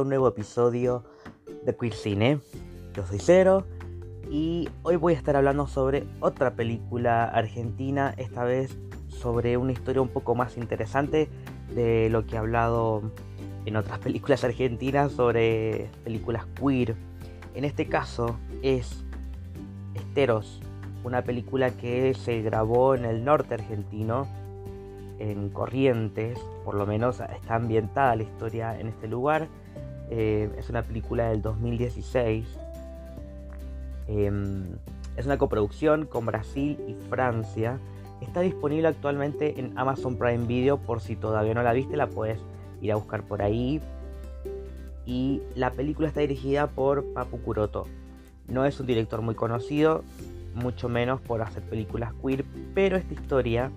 Un nuevo episodio de Queer Cine. Yo soy Cero y hoy voy a estar hablando sobre otra película argentina, esta vez sobre una historia un poco más interesante de lo que he hablado en otras películas argentinas sobre películas queer. En este caso es Esteros, una película que se grabó en el norte argentino en Corrientes, por lo menos está ambientada la historia en este lugar. Eh, es una película del 2016. Em, es una coproducción con Brasil y Francia. Está disponible actualmente en Amazon Prime Video. Por si todavía no la viste, la puedes ir a buscar por ahí. Y la película está dirigida por Papu Kuroto. No es un director muy conocido, mucho menos por hacer películas queer, pero esta historia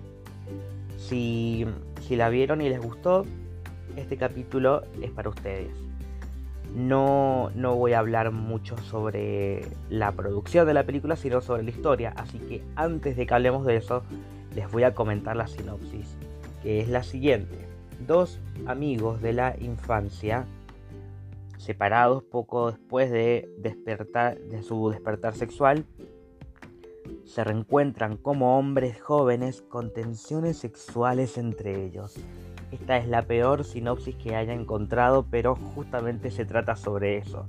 si, la vieron y les gustó, este capítulo es para ustedes. No, no voy a hablar mucho sobre la producción de la película, sino sobre la historia. Así que antes de que hablemos de eso, les voy a comentar la sinopsis, que es la siguiente. Dos amigos de la infancia, separados poco después de, despertar, de su despertar sexual, se reencuentran como hombres jóvenes con tensiones sexuales entre ellos. Esta es la peor sinopsis que haya encontrado, pero justamente se trata sobre eso.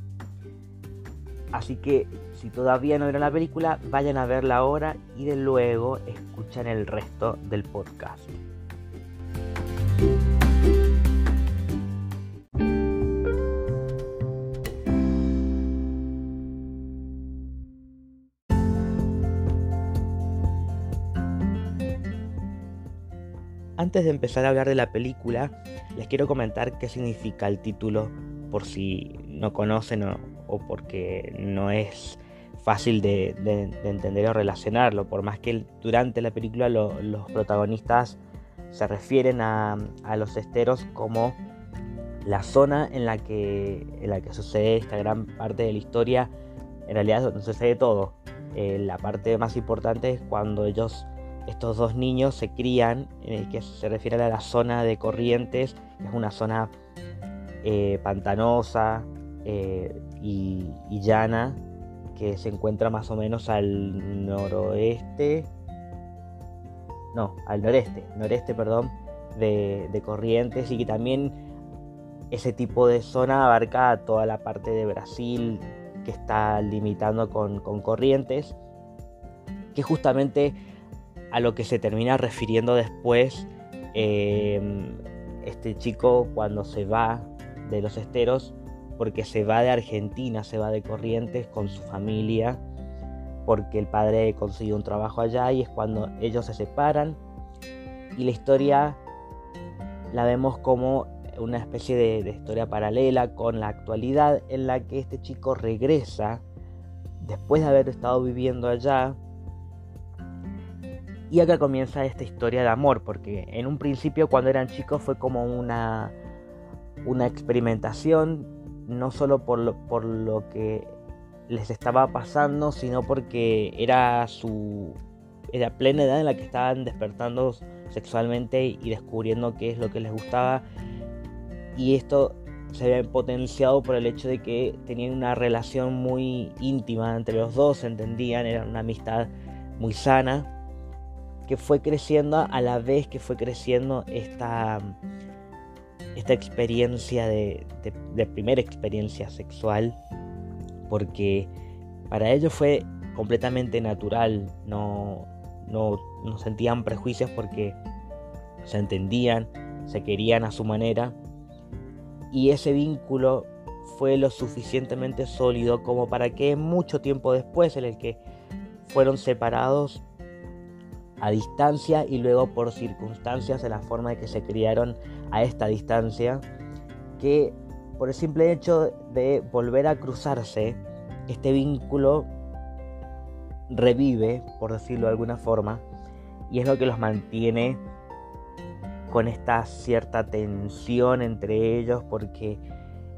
Así que si todavía no vieron la película, vayan a verla ahora y de luego escuchan el resto del podcast. Antes de empezar a hablar de la película, les quiero comentar qué significa el título por si no conocen o, porque no es fácil de, entender o relacionarlo, por más que durante la película los protagonistas se refieren a, los esteros como la zona en la, que, en la que sucede esta gran parte de la historia, en realidad donde sucede todo. Eh, la parte más importante es cuando ellos estos dos niños se crían, en el que se refiere a la zona de Corrientes, es una zona eh, pantanosa eh, y, llana, que se encuentra más o menos al noroeste, no, al noreste, noreste, perdón, de, Corrientes y que también ese tipo de zona abarca toda la parte de Brasil que está limitando con, con Corrientes, que justamente a lo que se termina refiriendo después em, este chico cuando se va de los esteros, porque se va de Argentina, se va de Corrientes con su familia, porque el padre consiguió un trabajo allá y es cuando ellos se separan. Y la historia la vemos como una especie de, de historia paralela con la actualidad en la que este chico regresa después de haber estado viviendo allá y acá comienza esta historia de amor, porque en un principio cuando eran chicos fue como una, una experimentación, no solo por lo, por lo que les estaba pasando, sino porque era su era plena edad en la que estaban despertando sexualmente y descubriendo qué es lo que les gustaba. Y esto se ve potenciado por el hecho de que tenían una relación muy íntima entre los dos, entendían, era una amistad muy sana que fue creciendo a la vez que fue creciendo esta, esta experiencia de, primera experiencia sexual, porque para ellos fue completamente natural, no, no, no sentían prejuicios porque se entendían, se querían a su manera, y ese vínculo fue lo suficientemente sólido como para que mucho tiempo después en el que fueron separados a distancia y luego por circunstancias de la forma de que se criaron a esta distancia, que por el simple hecho de volver a cruzarse, este vínculo revive, por decirlo de alguna forma, y es lo que los mantiene con esta cierta tensión entre ellos, porque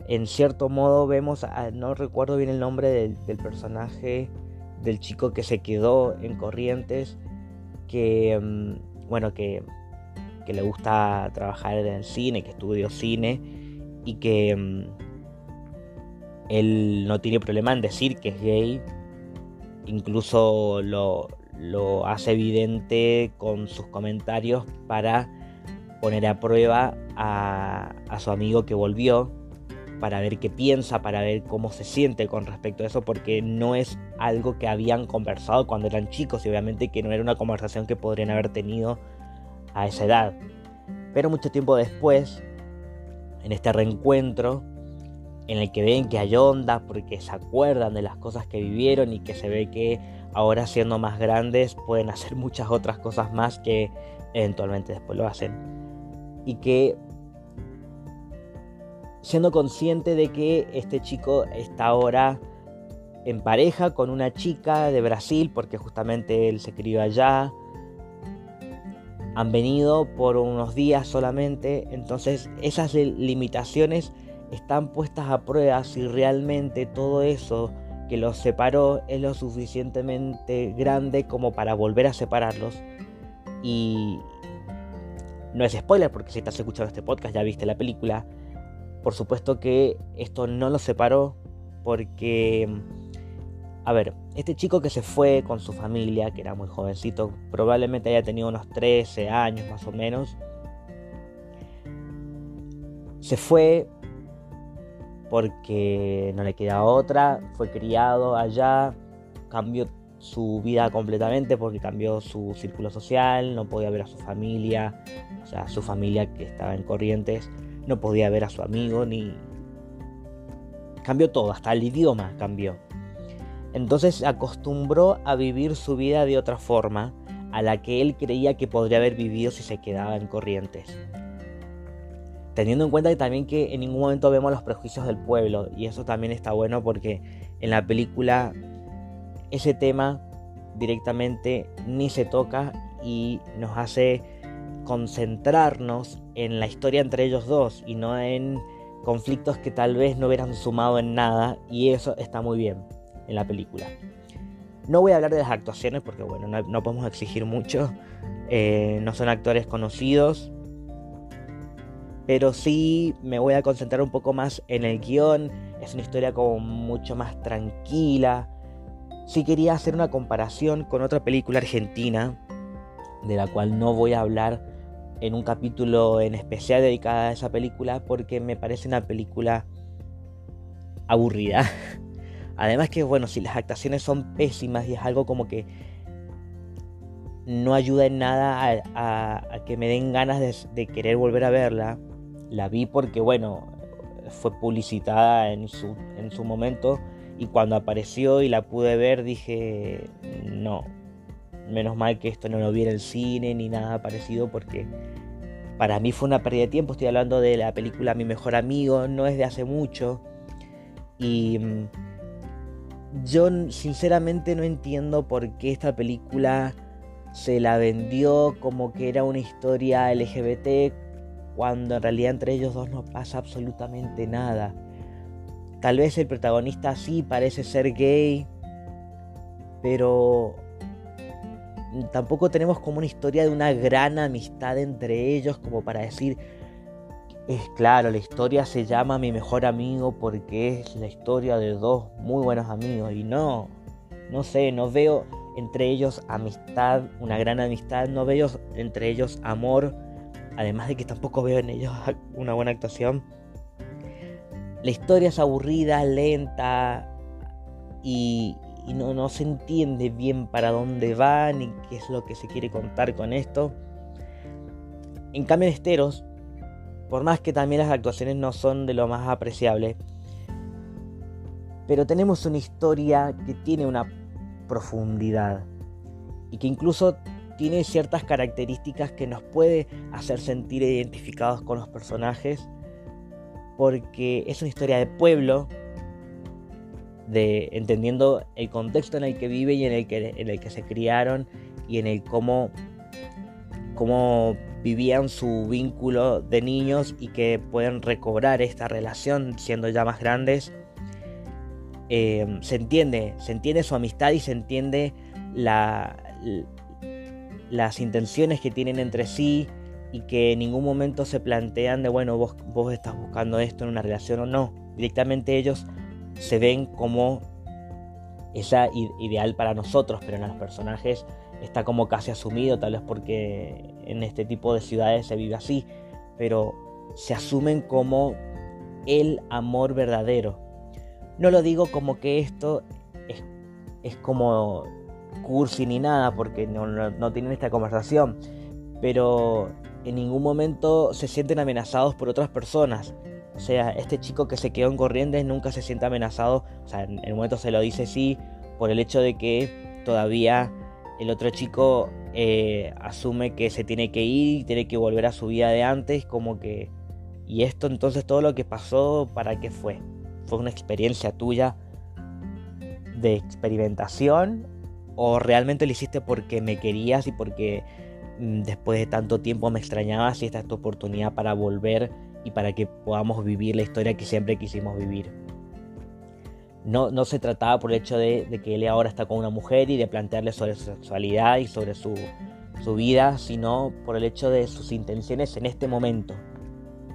en cierto modo vemos, no recuerdo bien el nombre del, del personaje del chico que se quedó en Corrientes, que, mm, bueno, que, le gusta trabajar en el cine, que estudió cine y que mm, él no tiene problema en decir que es gay, incluso lo, lo hace evidente con sus comentarios para poner a prueba a, a, su amigo que volvió, para ver qué piensa, para ver cómo se siente con respecto a eso, porque no es algo que habían conversado cuando eran chicos y obviamente que no era una conversación que podrían haber tenido a esa edad. Pero mucho tiempo después, en este reencuentro, en el que ven que hay ondas porque se acuerdan de las cosas que vivieron y que se ve que ahora siendo más grandes pueden hacer muchas otras cosas más que eventualmente después lo hacen. Y que siendo consciente de que este chico está ahora en pareja con una chica de Brasil porque justamente él se crió allá. Han venido por unos días solamente, entonces esas limitaciones están puestas a prueba si realmente todo eso que los separó es lo suficientemente grande como para volver a separarlos. Y no es spoiler porque si estás escuchando este podcast ya viste la película. Por supuesto que esto no los separó porque, a ver, este chico que se fue con su familia, que era muy jovencito, probablemente haya tenido unos 13 años más o menos, se fue porque no le queda otra, fue criado allá, cambió su vida completamente porque cambió su círculo social, no podía ver a su familia, o sea, su familia que estaba en Corrientes, no podía ver a su amigo ni... Cambió todo, hasta el idioma cambió. Entonces acostumbró a vivir su vida de otra forma a la que él creía que podría haber vivido si se quedaba en Corrientes. Teniendo en cuenta también que en ningún momento vemos los prejuicios del pueblo y eso también está bueno porque en la película ese tema directamente ni se toca y nos hace concentrarnos en la historia entre ellos dos y no en conflictos que tal vez no hubieran sumado en nada y eso está muy bien en la película. No voy a hablar de las actuaciones porque bueno, no, podemos exigir mucho, eh, no son actores conocidos, pero sí me voy a concentrar un poco más en el guion. Es una historia como mucho más tranquila. Sí quería hacer una comparación con otra película argentina, de la cual no voy a hablar en un capítulo en especial dedicado a esa película, porque me parece una película aburrida. Además que, bueno, si las actuaciones son pésimas y es algo como que no ayuda en nada a, que me den ganas de querer volver a verla, la vi porque, bueno, fue publicitada en su, en su momento y cuando apareció y la pude ver dije, no, menos mal que esto no lo vi en el cine ni nada parecido porque para mí fue una pérdida de tiempo. Estoy hablando de la película Mi mejor amigo, no es de hace mucho. Y mm, yo sinceramente no entiendo por qué esta película se la vendió como que era una historia LGBT cuando en realidad entre ellos dos no pasa absolutamente nada. Tal vez el protagonista sí parece ser gay, pero tampoco tenemos como una historia de una gran amistad entre ellos como para decir, es claro, la historia se llama Mi mejor amigo porque es la historia de dos muy buenos amigos y no, no sé, no veo entre ellos amistad, una gran amistad, no veo entre ellos amor además de que tampoco veo en ellos una buena actuación. La historia es aburrida, lenta y, no, no, se entiende bien para dónde va ni qué es lo que se quiere contar con esto. En cambio, en Esteros, por más que también las actuaciones no son de lo más apreciable, pero tenemos una historia que tiene una profundidad y que incluso tiene ciertas características que nos puede hacer sentir identificados con los personajes porque es una historia de pueblo de entendiendo el contexto en el que vive y en el que, en el que se criaron y en el cómo, cómo vivían su vínculo de niños y que pueden recobrar esta relación siendo ya más grandes. Eh, se entiende, se entiende su amistad y se entiende la, las intenciones que tienen entre sí y que en ningún momento se plantean de, bueno, vos, vos estás buscando esto en una relación o no. Directamente ellos se ven como esa ideal para nosotros, pero en los personajes está como casi asumido, tal vez porque en este tipo de ciudades se vive así, pero se asumen como el amor verdadero. No lo digo como que esto es, es como cursi ni nada, porque no, no tienen esta conversación, pero en ningún momento se sienten amenazados por otras personas. Sea, este chico que se quedó en Corrientes nunca se siente amenazado, o sea, en el momento se lo dice sí, por el hecho de que todavía el otro chico eh, asume que se tiene que ir y tiene que volver a su vida de antes, como que... Y esto entonces todo lo que pasó, ¿para qué fue? ¿Fue una experiencia tuya de experimentación? ¿O realmente lo hiciste porque me querías y porque mm, después de tanto tiempo me extrañabas y esta es tu oportunidad para volver y para que podamos vivir la historia que siempre quisimos vivir. No, no se trataba por el hecho de, que él ahora está con una mujer y de plantearle sobre su sexualidad y sobre su, su vida, sino por el hecho de sus intenciones en este momento.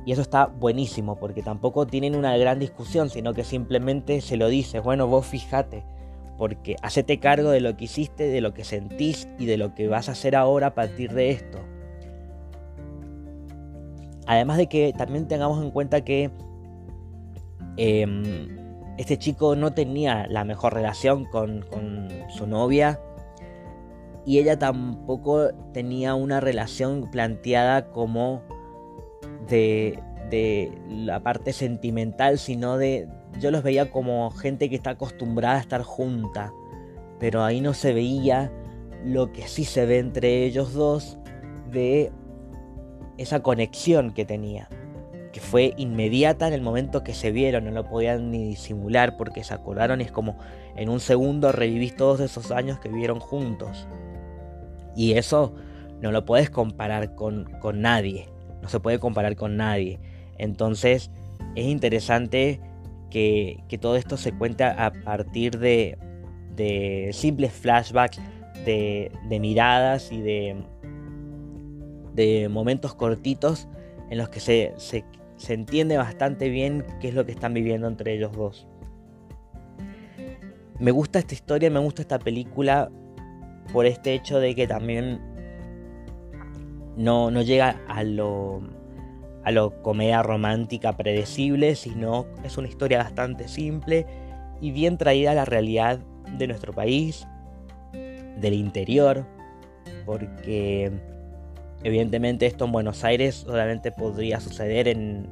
Y eso está buenísimo, porque tampoco tienen una gran discusión, sino que simplemente se lo dice, bueno, vos fíjate, porque hacete cargo de lo que hiciste, de lo que sentís y de lo que vas a hacer ahora a partir de esto. Además de que también tengamos en cuenta que em, este chico no tenía la mejor relación con, su novia y ella tampoco tenía una relación planteada como de, de la parte sentimental, sino de... Yo los veía como gente que está acostumbrada a estar junta, pero ahí no se veía lo que sí se ve entre ellos dos de esa conexión que tenía, que fue inmediata en el momento que se vieron, no lo podían ni disimular porque se acordaron y es como en un segundo revivís todos esos años que vivieron juntos. Y eso no lo puedes comparar con, nadie, no se puede comparar con nadie. Entonces es interesante que, todo esto se cuenta a partir de, de simples flashbacks, de, de miradas y de, de momentos cortitos en los que se, se, entiende bastante bien qué es lo que están viviendo entre ellos dos. Me gusta esta historia, me gusta esta película por este hecho de que también no, no llega a lo, a lo comedia romántica predecible, sino es una historia bastante simple y bien traída a la realidad de nuestro país, del interior, porque Evidentemente esto en Buenos Aires solamente podría suceder en,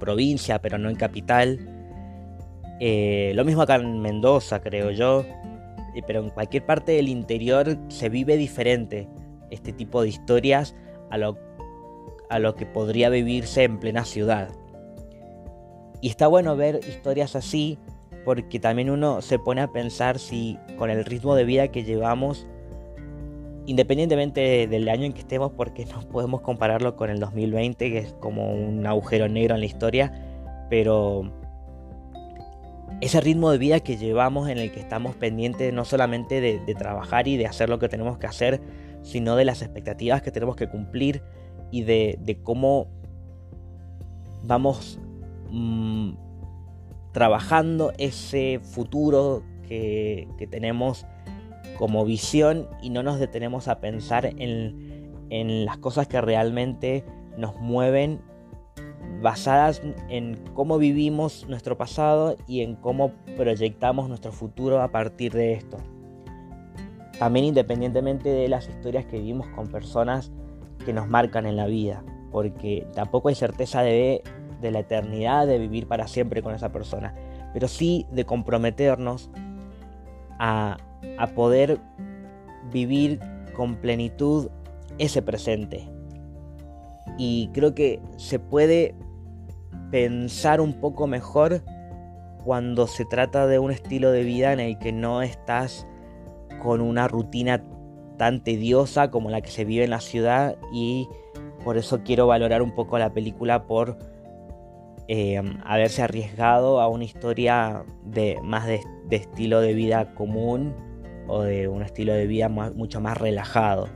provincia, pero no en capital. Eh, lo mismo acá en Mendoza, creo yo. Eh, pero en cualquier parte del interior se vive diferente este tipo de historias a lo, a lo que podría vivirse en plena ciudad. Y está bueno ver historias así porque también uno se pone a pensar si con el ritmo de vida que llevamos independientemente del año en que estemos, porque no podemos compararlo con el 2020, que es como un agujero negro en la historia, pero ese ritmo de vida que llevamos en el que estamos pendientes no solamente de, trabajar y de hacer lo que tenemos que hacer, sino de las expectativas que tenemos que cumplir y de, cómo vamos mm, trabajando ese futuro que, que tenemos como visión y no nos detenemos a pensar en, en las cosas que realmente nos mueven basadas en cómo vivimos nuestro pasado y en cómo proyectamos nuestro futuro a partir de esto. También independientemente de las historias que vivimos con personas que nos marcan en la vida, porque tampoco hay certeza de, de la eternidad de vivir para siempre con esa persona, pero sí de comprometernos a, a poder vivir con plenitud ese presente. Y creo que se puede pensar un poco mejor cuando se trata de un estilo de vida en el que no estás con una rutina tan tediosa como la que se vive en la ciudad y por eso quiero valorar un poco la película por eh, haberse arriesgado a una historia de más de estilo de vida común o de un estilo de vida mucho más relajado.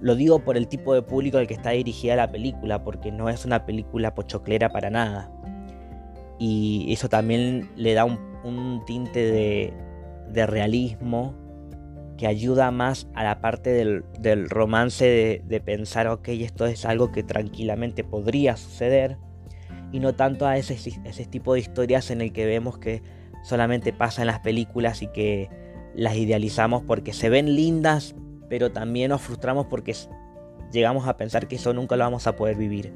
Lo digo por el tipo de público al que está dirigida la película, porque no es una película pochoclera para nada. Y eso también le da un, tinte de, realismo que ayuda más a la parte del, romance de, pensar, ok, esto es algo que tranquilamente podría suceder, y no tanto a ese, ese tipo de historias en el que vemos que solamente pasa en las películas y que las idealizamos porque se ven lindas, pero también nos frustramos porque llegamos a pensar que eso nunca lo vamos a poder vivir.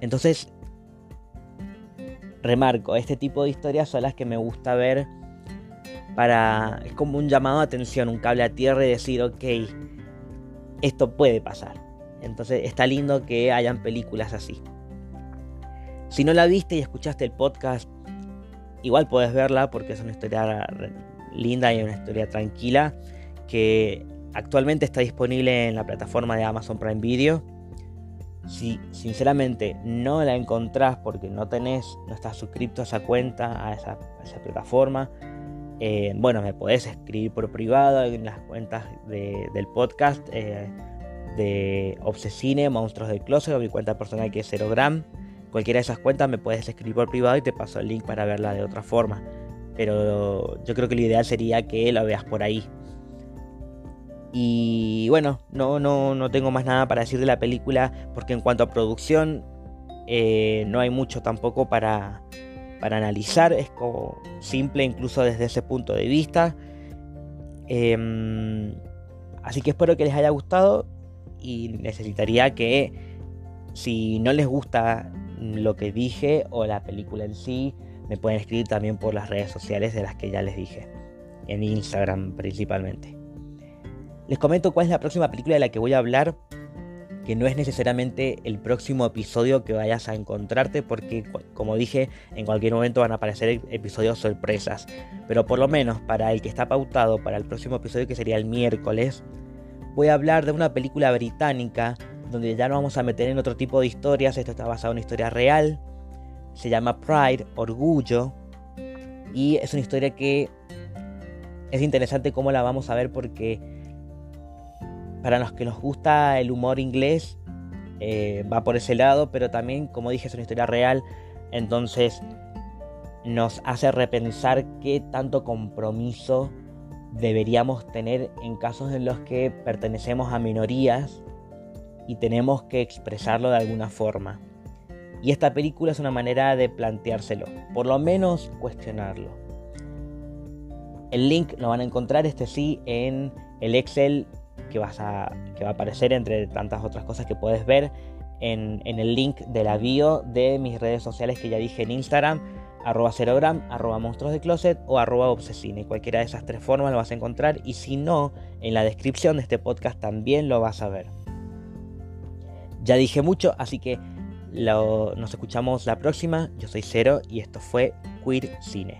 Entonces, remarco, este tipo de historias son las que me gusta ver para... Es como un llamado de atención, un cable a tierra y decir, ok, esto puede pasar. Entonces está lindo que hayan películas así. Si no la viste y escuchaste el podcast, igual puedes verla porque es una historia linda y una historia tranquila que actualmente está disponible en la plataforma de Amazon Prime Video. Si sinceramente no la encontrás porque no tenés, no estás suscrito a esa cuenta, a esa, plataforma, eh, bueno, me podés escribir por privado en las cuentas del podcast eh, de Obsesine, Monstruos del Closet, o mi cuenta personal que es Gram Cualquiera de esas cuentas me puedes escribir por privado y te paso el link para verla de otra forma. Pero yo creo que lo ideal sería que la veas por ahí. Y bueno, no, no, no tengo más nada para decir de la película porque en cuanto a producción eh, no hay mucho tampoco para, para analizar. Es como simple incluso desde ese punto de vista. Em, así que espero que les haya gustado y necesitaría que si no les gusta lo que dije o la película en sí, me pueden escribir también por las redes sociales de las que ya les dije, en Instagram principalmente. Les comento cuál es la próxima película de la que voy a hablar, que no es necesariamente el próximo episodio que vayas a encontrarte, porque como dije, en cualquier momento van a aparecer episodios sorpresas. Pero por lo menos para el que está pautado para el próximo episodio, que sería el miércoles, voy a hablar de una película británica donde ya nos vamos a meter en otro tipo de historias. Esto está basado en una historia real. Se llama Pride, Orgullo, y es una historia que es interesante cómo la vamos a ver porque para los que nos gusta el humor inglés eh, va por ese lado, pero también, como dije, es una historia real, entonces nos hace repensar qué tanto compromiso deberíamos tener en casos en los que pertenecemos a minorías y tenemos que expresarlo de alguna forma. Y esta película es una manera de planteárselo, por lo menos cuestionarlo. El link lo van a encontrar, este sí, en el Excel que, vas a, que va a aparecer entre tantas otras cosas que puedes ver en, el link de la bio de mis redes sociales que ya dije en Instagram, arroba cerogram, arroba monstruos de closet o arroba obsesine. Cualquiera de esas tres formas lo vas a encontrar y si no, en la descripción de este podcast también lo vas a ver. Ya dije mucho, así que nos escuchamos la próxima. Yo soy Cero y esto fue Queer Cine.